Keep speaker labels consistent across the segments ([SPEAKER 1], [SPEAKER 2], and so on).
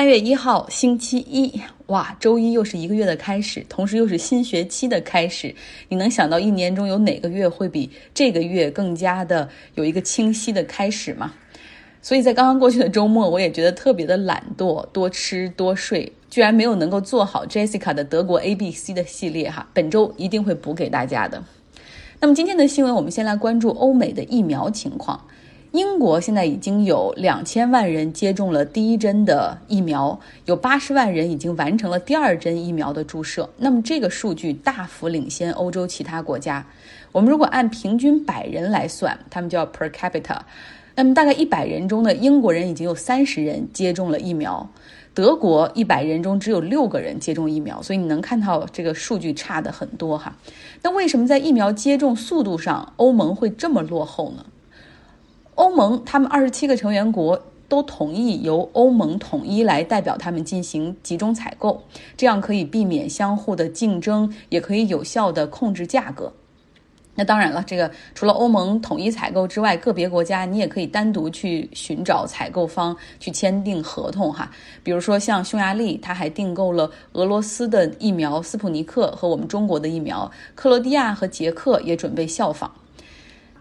[SPEAKER 1] 三月一号，星期一，哇，周一又是一个月的开始，同时又是新学期的开始。你能想到一年中有哪个月会比这个月更加的有一个清晰的开始吗？所以在刚刚过去的周末，我也觉得特别的懒惰，多吃多睡，居然没有能够做好 Jessica 的德国 A B C 的系列哈。本周一定会补给大家的。那么今天的新闻，我们先来关注欧美的疫苗情况。英国现在已经有两千万人接种了第一针的疫苗，有八十万人已经完成了第二针疫苗的注射。那么这个数据大幅领先欧洲其他国家。我们如果按平均百人来算，他们叫 per capita，那么大概一百人中的英国人已经有三十人接种了疫苗，德国一百人中只有六个人接种疫苗。所以你能看到这个数据差的很多哈。那为什么在疫苗接种速度上欧盟会这么落后呢？欧盟他们二十七个成员国都同意由欧盟统一来代表他们进行集中采购，这样可以避免相互的竞争，也可以有效的控制价格。那当然了，这个除了欧盟统一采购之外，个别国家你也可以单独去寻找采购方去签订合同哈。比如说像匈牙利，他还订购了俄罗斯的疫苗斯普尼克和我们中国的疫苗，克罗地亚和捷克也准备效仿。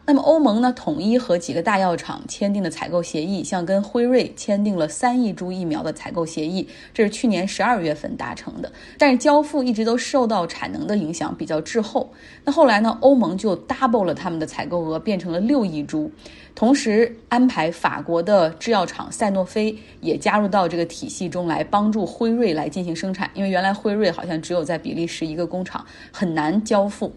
[SPEAKER 1] 那么欧盟呢，统一和几个大药厂签订的采购协议，像跟辉瑞签订了三亿株疫苗的采购协议，这是去年十二月份达成的。但是交付一直都受到产能的影响，比较滞后。那后来呢，欧盟就 double 了他们的采购额，变成了六亿株，同时安排法国的制药厂赛诺菲也加入到这个体系中来，帮助辉瑞来进行生产。因为原来辉瑞好像只有在比利时一个工厂，很难交付。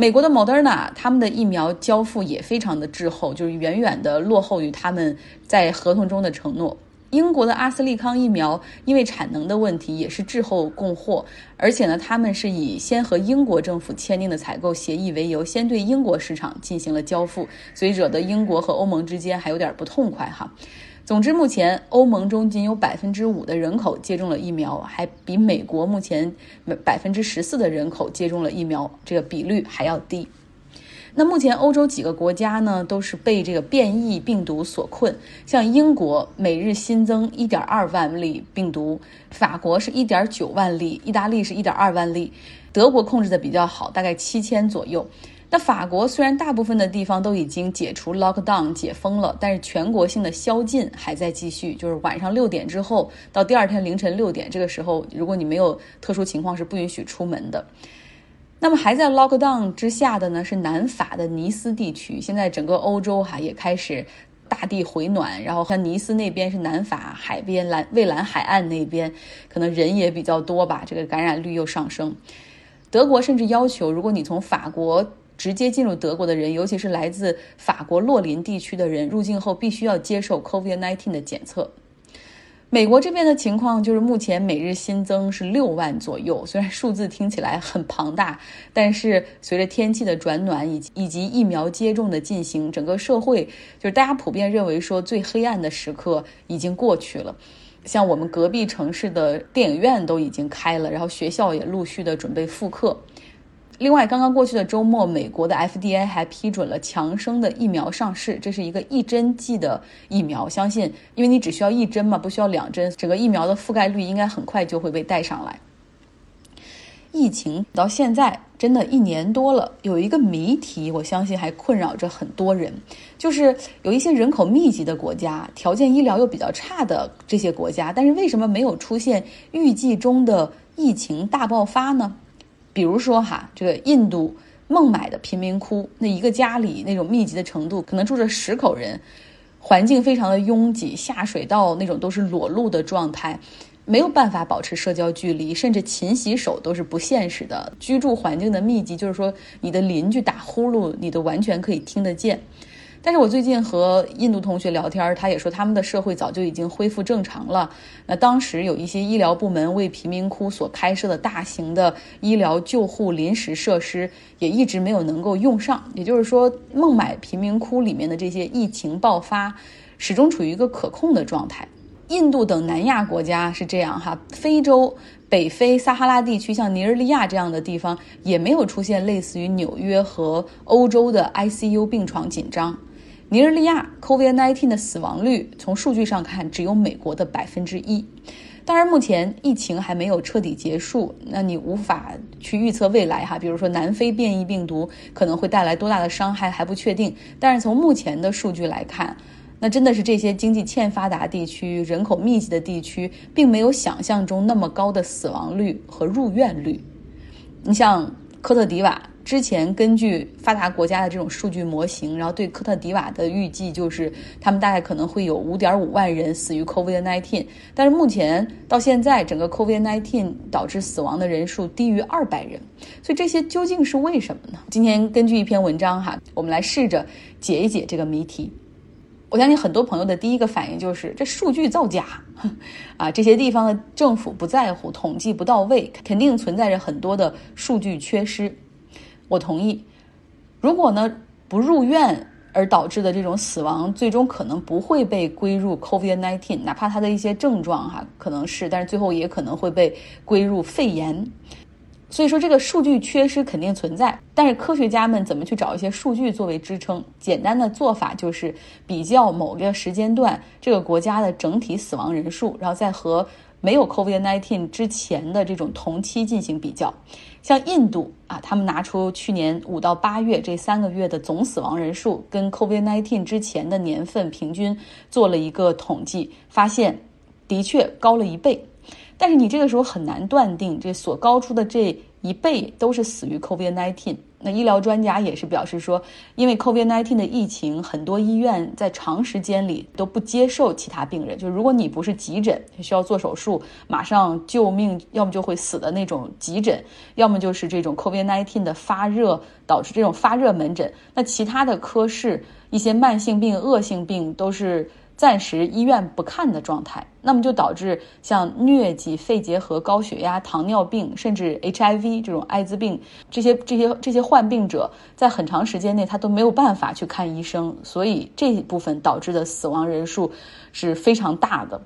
[SPEAKER 1] 美国的 Moderna 他们的疫苗交付也非常的滞后，就是远远的落后于他们在合同中的承诺。英国的阿斯利康疫苗因为产能的问题也是滞后供货，而且呢，他们是以先和英国政府签订的采购协议为由，先对英国市场进行了交付，所以惹得英国和欧盟之间还有点不痛快哈。总之，目前欧盟中仅有百分之五的人口接种了疫苗，还比美国目前百分之十四的人口接种了疫苗这个比率还要低。那目前欧洲几个国家呢，都是被这个变异病毒所困。像英国每日新增一点二万例病毒，法国是一点九万例，意大利是一点二万例，德国控制的比较好，大概七千左右。那法国虽然大部分的地方都已经解除 lockdown 解封了，但是全国性的宵禁还在继续，就是晚上六点之后到第二天凌晨六点，这个时候如果你没有特殊情况是不允许出门的。那么还在 lockdown 之下的呢是南法的尼斯地区，现在整个欧洲哈也开始大地回暖，然后像尼斯那边是南法海边蓝蔚蓝海岸那边，可能人也比较多吧，这个感染率又上升。德国甚至要求，如果你从法国直接进入德国的人，尤其是来自法国洛林地区的人，入境后必须要接受 COVID-19 的检测。美国这边的情况就是，目前每日新增是六万左右，虽然数字听起来很庞大，但是随着天气的转暖以及以及疫苗接种的进行，整个社会就是大家普遍认为说最黑暗的时刻已经过去了。像我们隔壁城市的电影院都已经开了，然后学校也陆续的准备复课。另外，刚刚过去的周末，美国的 FDA 还批准了强生的疫苗上市。这是一个一针剂的疫苗，相信因为你只需要一针嘛，不需要两针，整个疫苗的覆盖率应该很快就会被带上来。疫情到现在真的一年多了，有一个谜题，我相信还困扰着很多人，就是有一些人口密集的国家，条件医疗又比较差的这些国家，但是为什么没有出现预计中的疫情大爆发呢？比如说哈，这个印度孟买的贫民窟，那一个家里那种密集的程度，可能住着十口人，环境非常的拥挤，下水道那种都是裸露的状态，没有办法保持社交距离，甚至勤洗手都是不现实的。居住环境的密集，就是说你的邻居打呼噜，你都完全可以听得见。但是我最近和印度同学聊天，他也说他们的社会早就已经恢复正常了。那当时有一些医疗部门为贫民窟所开设的大型的医疗救护临时设施，也一直没有能够用上。也就是说，孟买贫民窟里面的这些疫情爆发，始终处于一个可控的状态。印度等南亚国家是这样哈，非洲、北非、撒哈拉地区，像尼日利亚这样的地方，也没有出现类似于纽约和欧洲的 ICU 病床紧张。尼日利亚 COVID-19 的死亡率从数据上看只有美国的百分之一。当然，目前疫情还没有彻底结束，那你无法去预测未来哈。比如说南非变异病毒可能会带来多大的伤害还不确定。但是从目前的数据来看，那真的是这些经济欠发达地区、人口密集的地区，并没有想象中那么高的死亡率和入院率。你像科特迪瓦。之前根据发达国家的这种数据模型，然后对科特迪瓦的预计就是，他们大概可能会有五点五万人死于 COVID-19，但是目前到现在，整个 COVID-19 导致死亡的人数低于二百人，所以这些究竟是为什么呢？今天根据一篇文章哈，我们来试着解一解这个谜题。我相信很多朋友的第一个反应就是这数据造假，啊，这些地方的政府不在乎，统计不到位，肯定存在着很多的数据缺失。我同意，如果呢不入院而导致的这种死亡，最终可能不会被归入 COVID-19，哪怕它的一些症状哈可能是，但是最后也可能会被归入肺炎。所以说这个数据缺失肯定存在，但是科学家们怎么去找一些数据作为支撑？简单的做法就是比较某个时间段这个国家的整体死亡人数，然后再和。没有 COVID-19 之前的这种同期进行比较，像印度啊，他们拿出去年五到八月这三个月的总死亡人数，跟 COVID-19 之前的年份平均做了一个统计，发现的确高了一倍。但是你这个时候很难断定这所高出的这一倍都是死于 COVID-19。那医疗专家也是表示说，因为 COVID-19 的疫情，很多医院在长时间里都不接受其他病人。就如果你不是急诊，需要做手术，马上救命，要么就会死的那种急诊，要么就是这种 COVID-19 的发热导致这种发热门诊。那其他的科室，一些慢性病、恶性病都是。暂时医院不看的状态，那么就导致像疟疾、肺结核、高血压、糖尿病，甚至 HIV 这种艾滋病这些这些这些患病者，在很长时间内他都没有办法去看医生，所以这部分导致的死亡人数是非常大的。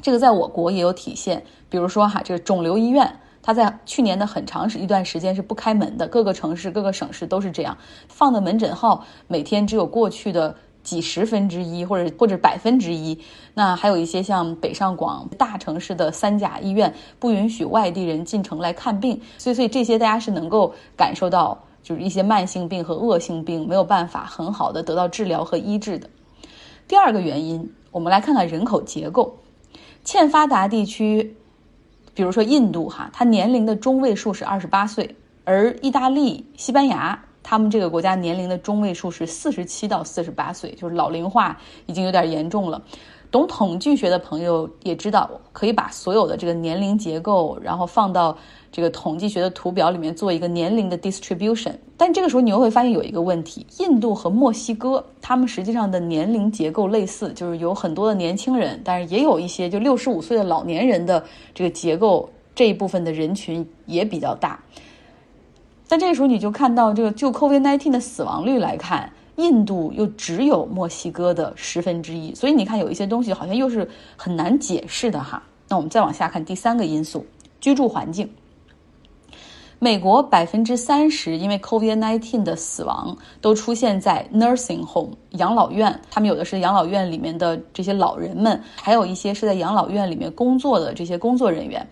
[SPEAKER 1] 这个在我国也有体现，比如说哈，这个肿瘤医院，它在去年的很长一段时间是不开门的，各个城市、各个省市都是这样，放的门诊号每天只有过去的。几十分之一，或者或者百分之一，那还有一些像北上广大城市的三甲医院不允许外地人进城来看病，所以所以这些大家是能够感受到，就是一些慢性病和恶性病没有办法很好的得到治疗和医治的。第二个原因，我们来看看人口结构，欠发达地区，比如说印度哈，它年龄的中位数是二十八岁，而意大利、西班牙。他们这个国家年龄的中位数是四十七到四十八岁，就是老龄化已经有点严重了。懂统计学的朋友也知道，可以把所有的这个年龄结构，然后放到这个统计学的图表里面做一个年龄的 distribution。但这个时候你又会发现有一个问题：印度和墨西哥，他们实际上的年龄结构类似，就是有很多的年轻人，但是也有一些就六十五岁的老年人的这个结构这一部分的人群也比较大。但这个时候你就看到，这个就 COVID-19 的死亡率来看，印度又只有墨西哥的十分之一，所以你看有一些东西好像又是很难解释的哈。那我们再往下看第三个因素，居住环境。美国百分之三十因为 COVID-19 的死亡都出现在 nursing home 养老院，他们有的是养老院里面的这些老人们，还有一些是在养老院里面工作的这些工作人员。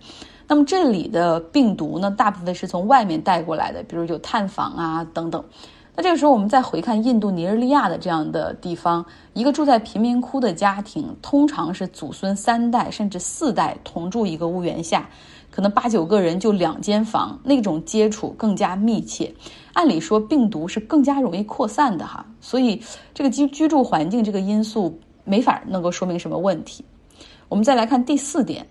[SPEAKER 1] 那么这里的病毒呢，大部分是从外面带过来的，比如有探访啊等等。那这个时候我们再回看印度尼日利亚的这样的地方，一个住在贫民窟的家庭，通常是祖孙三代甚至四代同住一个屋檐下，可能八九个人就两间房，那种接触更加密切。按理说病毒是更加容易扩散的哈，所以这个居居住环境这个因素没法能够说明什么问题。我们再来看第四点。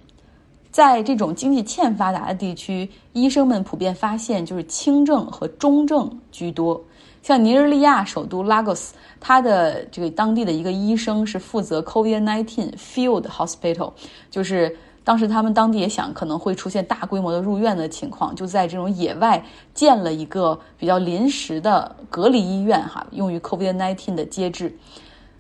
[SPEAKER 1] 在这种经济欠发达的地区，医生们普遍发现就是轻症和中症居多。像尼日利亚首都 Lagos，它的这个当地的一个医生是负责 COVID-19 Field Hospital，就是当时他们当地也想可能会出现大规模的入院的情况，就在这种野外建了一个比较临时的隔离医院，哈，用于 COVID-19 的接治。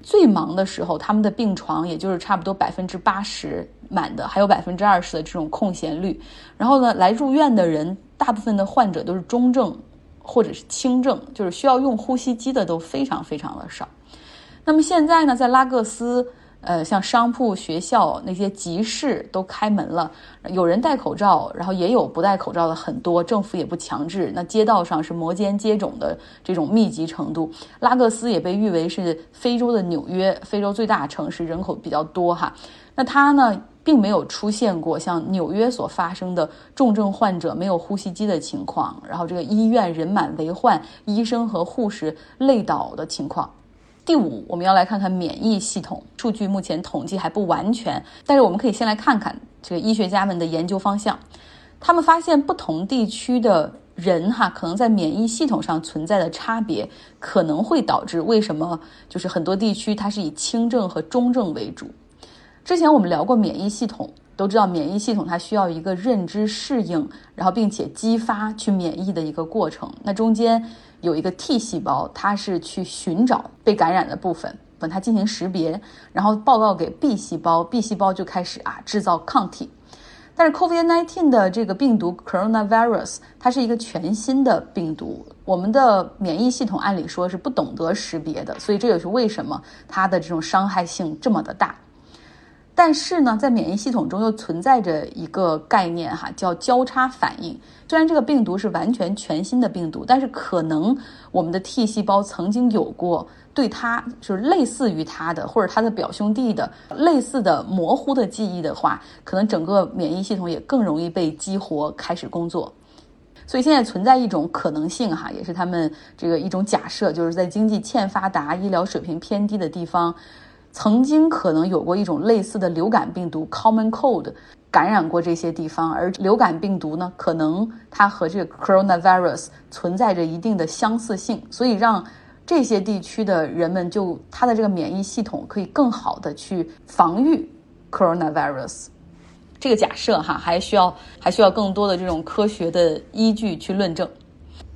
[SPEAKER 1] 最忙的时候，他们的病床也就是差不多百分之八十满的，还有百分之二十的这种空闲率。然后呢，来住院的人，大部分的患者都是中症或者是轻症，就是需要用呼吸机的都非常非常的少。那么现在呢，在拉各斯。呃，像商铺、学校那些集市都开门了，有人戴口罩，然后也有不戴口罩的很多，政府也不强制。那街道上是摩肩接踵的这种密集程度。拉各斯也被誉为是非洲的纽约，非洲最大城市，人口比较多哈。那它呢，并没有出现过像纽约所发生的重症患者没有呼吸机的情况，然后这个医院人满为患，医生和护士累倒的情况。第五，我们要来看看免疫系统数据，目前统计还不完全，但是我们可以先来看看这个医学家们的研究方向。他们发现不同地区的人哈，可能在免疫系统上存在的差别，可能会导致为什么就是很多地区它是以轻症和中症为主。之前我们聊过免疫系统，都知道免疫系统它需要一个认知适应，然后并且激发去免疫的一个过程。那中间。有一个 T 细胞，它是去寻找被感染的部分，把它进行识别，然后报告给 B 细胞，B 细胞就开始啊制造抗体。但是 COVID-19 的这个病毒 Coronavirus，它是一个全新的病毒，我们的免疫系统按理说是不懂得识别的，所以这也是为什么它的这种伤害性这么的大。但是呢，在免疫系统中又存在着一个概念哈，叫交叉反应。虽然这个病毒是完全全新的病毒，但是可能我们的 T 细胞曾经有过对它就是类似于它的或者它的表兄弟的类似的模糊的记忆的话，可能整个免疫系统也更容易被激活开始工作。所以现在存在一种可能性哈，也是他们这个一种假设，就是在经济欠发达、医疗水平偏低的地方。曾经可能有过一种类似的流感病毒 Common Cold 感染过这些地方，而流感病毒呢，可能它和这个 Coronavirus 存在着一定的相似性，所以让这些地区的人们就他的这个免疫系统可以更好的去防御 Coronavirus。这个假设哈，还需要还需要更多的这种科学的依据去论证。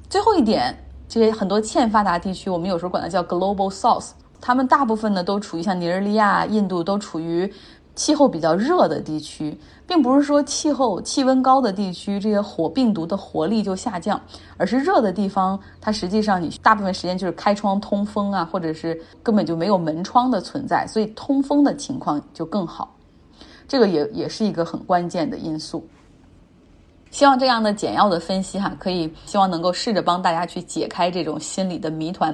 [SPEAKER 1] 最后一点，这些很多欠发达地区，我们有时候管它叫 Global South。他们大部分呢都处于像尼日利亚、印度都处于气候比较热的地区，并不是说气候气温高的地区这些火病毒的活力就下降，而是热的地方它实际上你大部分时间就是开窗通风啊，或者是根本就没有门窗的存在，所以通风的情况就更好。这个也也是一个很关键的因素。希望这样的简要的分析哈，可以希望能够试着帮大家去解开这种心理的谜团。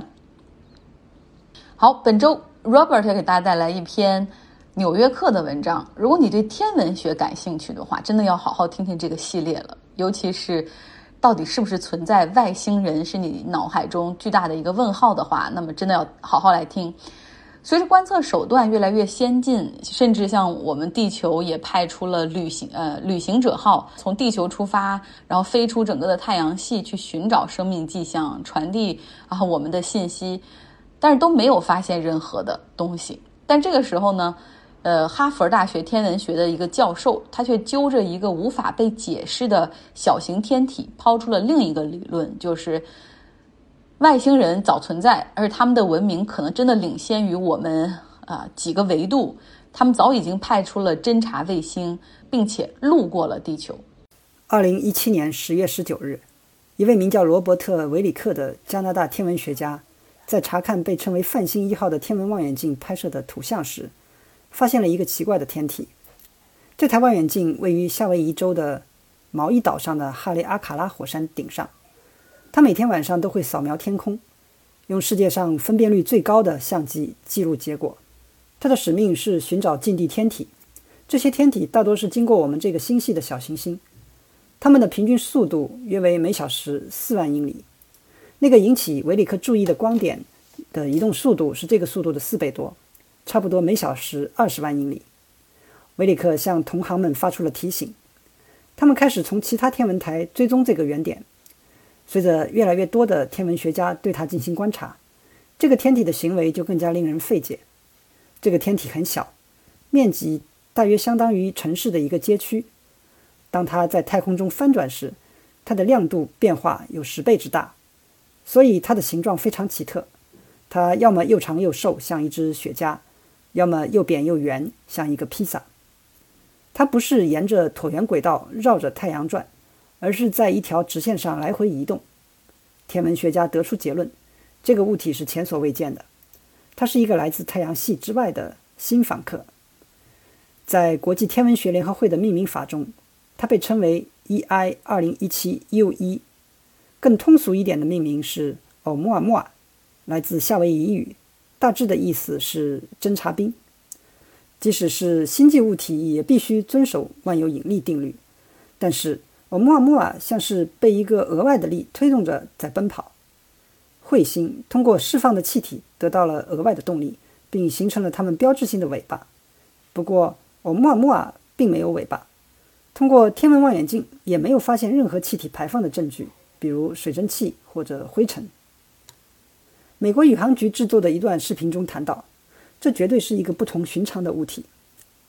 [SPEAKER 1] 好，本周 Robert 要给大家带来一篇《纽约客》的文章。如果你对天文学感兴趣的话，真的要好好听听这个系列了。尤其是到底是不是存在外星人，是你脑海中巨大的一个问号的话，那么真的要好好来听。随着观测手段越来越先进，甚至像我们地球也派出了旅行呃旅行者号，从地球出发，然后飞出整个的太阳系去寻找生命迹象，传递啊我们的信息。但是都没有发现任何的东西。但这个时候呢，呃，哈佛大学天文学的一个教授，他却揪着一个无法被解释的小型天体，抛出了另一个理论，就是外星人早存在，而他们的文明可能真的领先于我们啊几个维度。他们早已经派出了侦察卫星，并且路过了地球。
[SPEAKER 2] 二零一七年十月十九日，一位名叫罗伯特·维里克的加拿大天文学家。在查看被称为“泛星一号”的天文望远镜拍摄的图像时，发现了一个奇怪的天体。这台望远镜位于夏威夷州的毛伊岛上的哈雷阿卡拉火山顶上。它每天晚上都会扫描天空，用世界上分辨率最高的相机记录结果。它的使命是寻找近地天体。这些天体大多是经过我们这个星系的小行星，它们的平均速度约为每小时四万英里。那个引起维里克注意的光点的移动速度是这个速度的四倍多，差不多每小时二十万英里。维里克向同行们发出了提醒，他们开始从其他天文台追踪这个原点。随着越来越多的天文学家对它进行观察，这个天体的行为就更加令人费解。这个天体很小，面积大约相当于城市的一个街区。当它在太空中翻转时，它的亮度变化有十倍之大。所以它的形状非常奇特，它要么又长又瘦，像一只雪茄；要么又扁又圆，像一个披萨。它不是沿着椭圆轨道绕着太阳转，而是在一条直线上来回移动。天文学家得出结论：这个物体是前所未见的。它是一个来自太阳系之外的新访客。在国际天文学联合会的命名法中，它被称为 EI 二零一七 U 一。更通俗一点的命名是欧穆尔穆尔，来自夏威夷语，大致的意思是侦察兵。即使是星际物体，也必须遵守万有引力定律。但是欧穆尔穆尔像是被一个额外的力推动着在奔跑。彗星通过释放的气体得到了额外的动力，并形成了它们标志性的尾巴。不过，欧穆尔穆尔并没有尾巴。通过天文望远镜也没有发现任何气体排放的证据，比如水蒸气或者灰尘。美国宇航局制作的一段视频中谈到，这绝对是一个不同寻常的物体。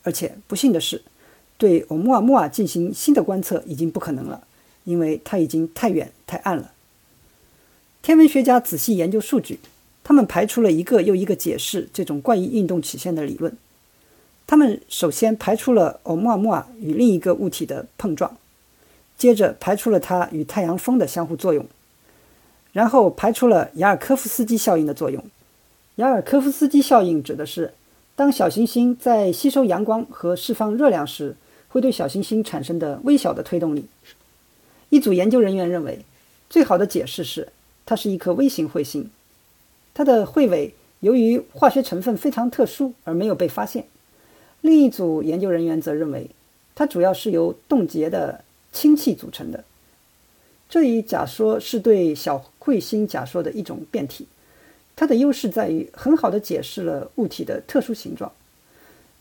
[SPEAKER 2] 而且不幸的是，对欧穆尔穆尔进行新的观测已经不可能了，因为它已经太远太暗了。天文学家仔细研究数据，他们排除了一个又一个解释这种怪异运动曲线的理论。他们首先排除了欧穆尔穆尔与另一个物体的碰撞，接着排除了它与太阳风的相互作用，然后排除了雅尔科夫斯基效应的作用。雅尔科夫斯基效应指的是，当小行星在吸收阳光和释放热量时，会对小行星产生的微小的推动力。一组研究人员认为，最好的解释是。它是一颗微型彗星，它的彗尾由于化学成分非常特殊而没有被发现。另一组研究人员则认为，它主要是由冻结的氢气组成的。这一假说是对小彗星假说的一种变体。它的优势在于很好的解释了物体的特殊形状。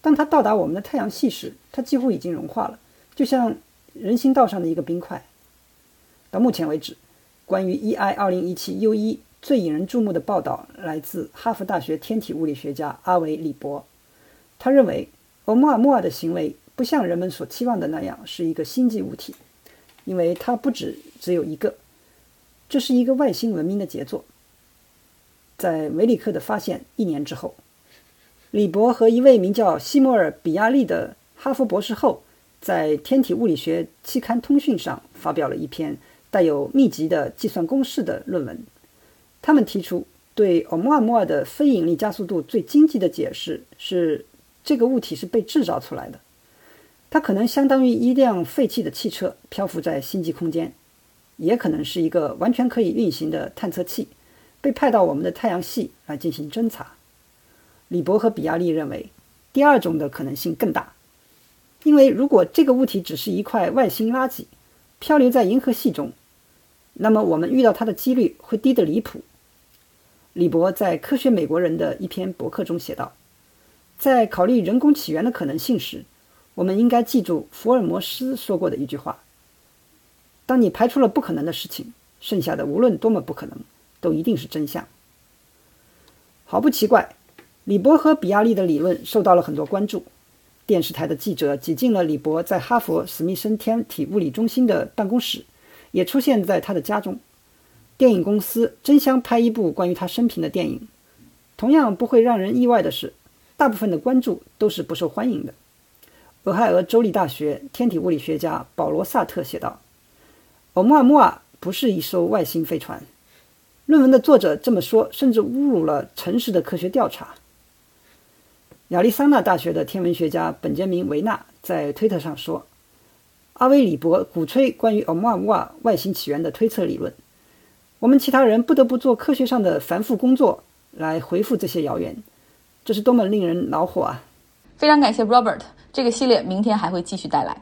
[SPEAKER 2] 当它到达我们的太阳系时，它几乎已经融化了，就像人行道上的一个冰块。到目前为止。关于 EI 二零一七 U 一最引人注目的报道来自哈佛大学天体物理学家阿维·里伯。他认为，欧穆尔穆尔的行为不像人们所期望的那样是一个星际物体，因为它不止只有一个。这是一个外星文明的杰作。在维里克的发现一年之后，李博和一位名叫西摩尔·比亚利的哈佛博士后，在《天体物理学期刊通讯》上发表了一篇。带有密集的计算公式的论文，他们提出对欧穆尔穆尔的非引力加速度最经济的解释是：这个物体是被制造出来的。它可能相当于一辆废弃的汽车漂浮在星际空间，也可能是一个完全可以运行的探测器，被派到我们的太阳系来进行侦察。李博和比亚利认为，第二种的可能性更大，因为如果这个物体只是一块外星垃圾。漂流在银河系中，那么我们遇到它的几率会低得离谱。李博在《科学美国人》的一篇博客中写道：“在考虑人工起源的可能性时，我们应该记住福尔摩斯说过的一句话：当你排除了不可能的事情，剩下的无论多么不可能，都一定是真相。”毫不奇怪，李博和比亚利的理论受到了很多关注。电视台的记者挤进了李博在哈佛史密森天体物理中心的办公室，也出现在他的家中。电影公司争相拍一部关于他生平的电影。同样不会让人意外的是，大部分的关注都是不受欢迎的。俄亥俄州立大学天体物理学家保罗·萨特写道：“欧穆尔穆尔不是一艘外星飞船。”论文的作者这么说，甚至侮辱了诚实的科学调查。亚利桑那大学的天文学家本杰明·维纳在推特上说：“阿威里伯鼓吹关于欧穆尔穆尔外星起源的推测理论，我们其他人不得不做科学上的繁复工作来回复这些谣言，这是多么令人恼火啊！”
[SPEAKER 1] 非常感谢 Robert，这个系列明天还会继续带来。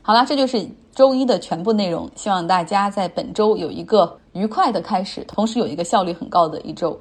[SPEAKER 1] 好了，这就是周一的全部内容，希望大家在本周有一个愉快的开始，同时有一个效率很高的一周。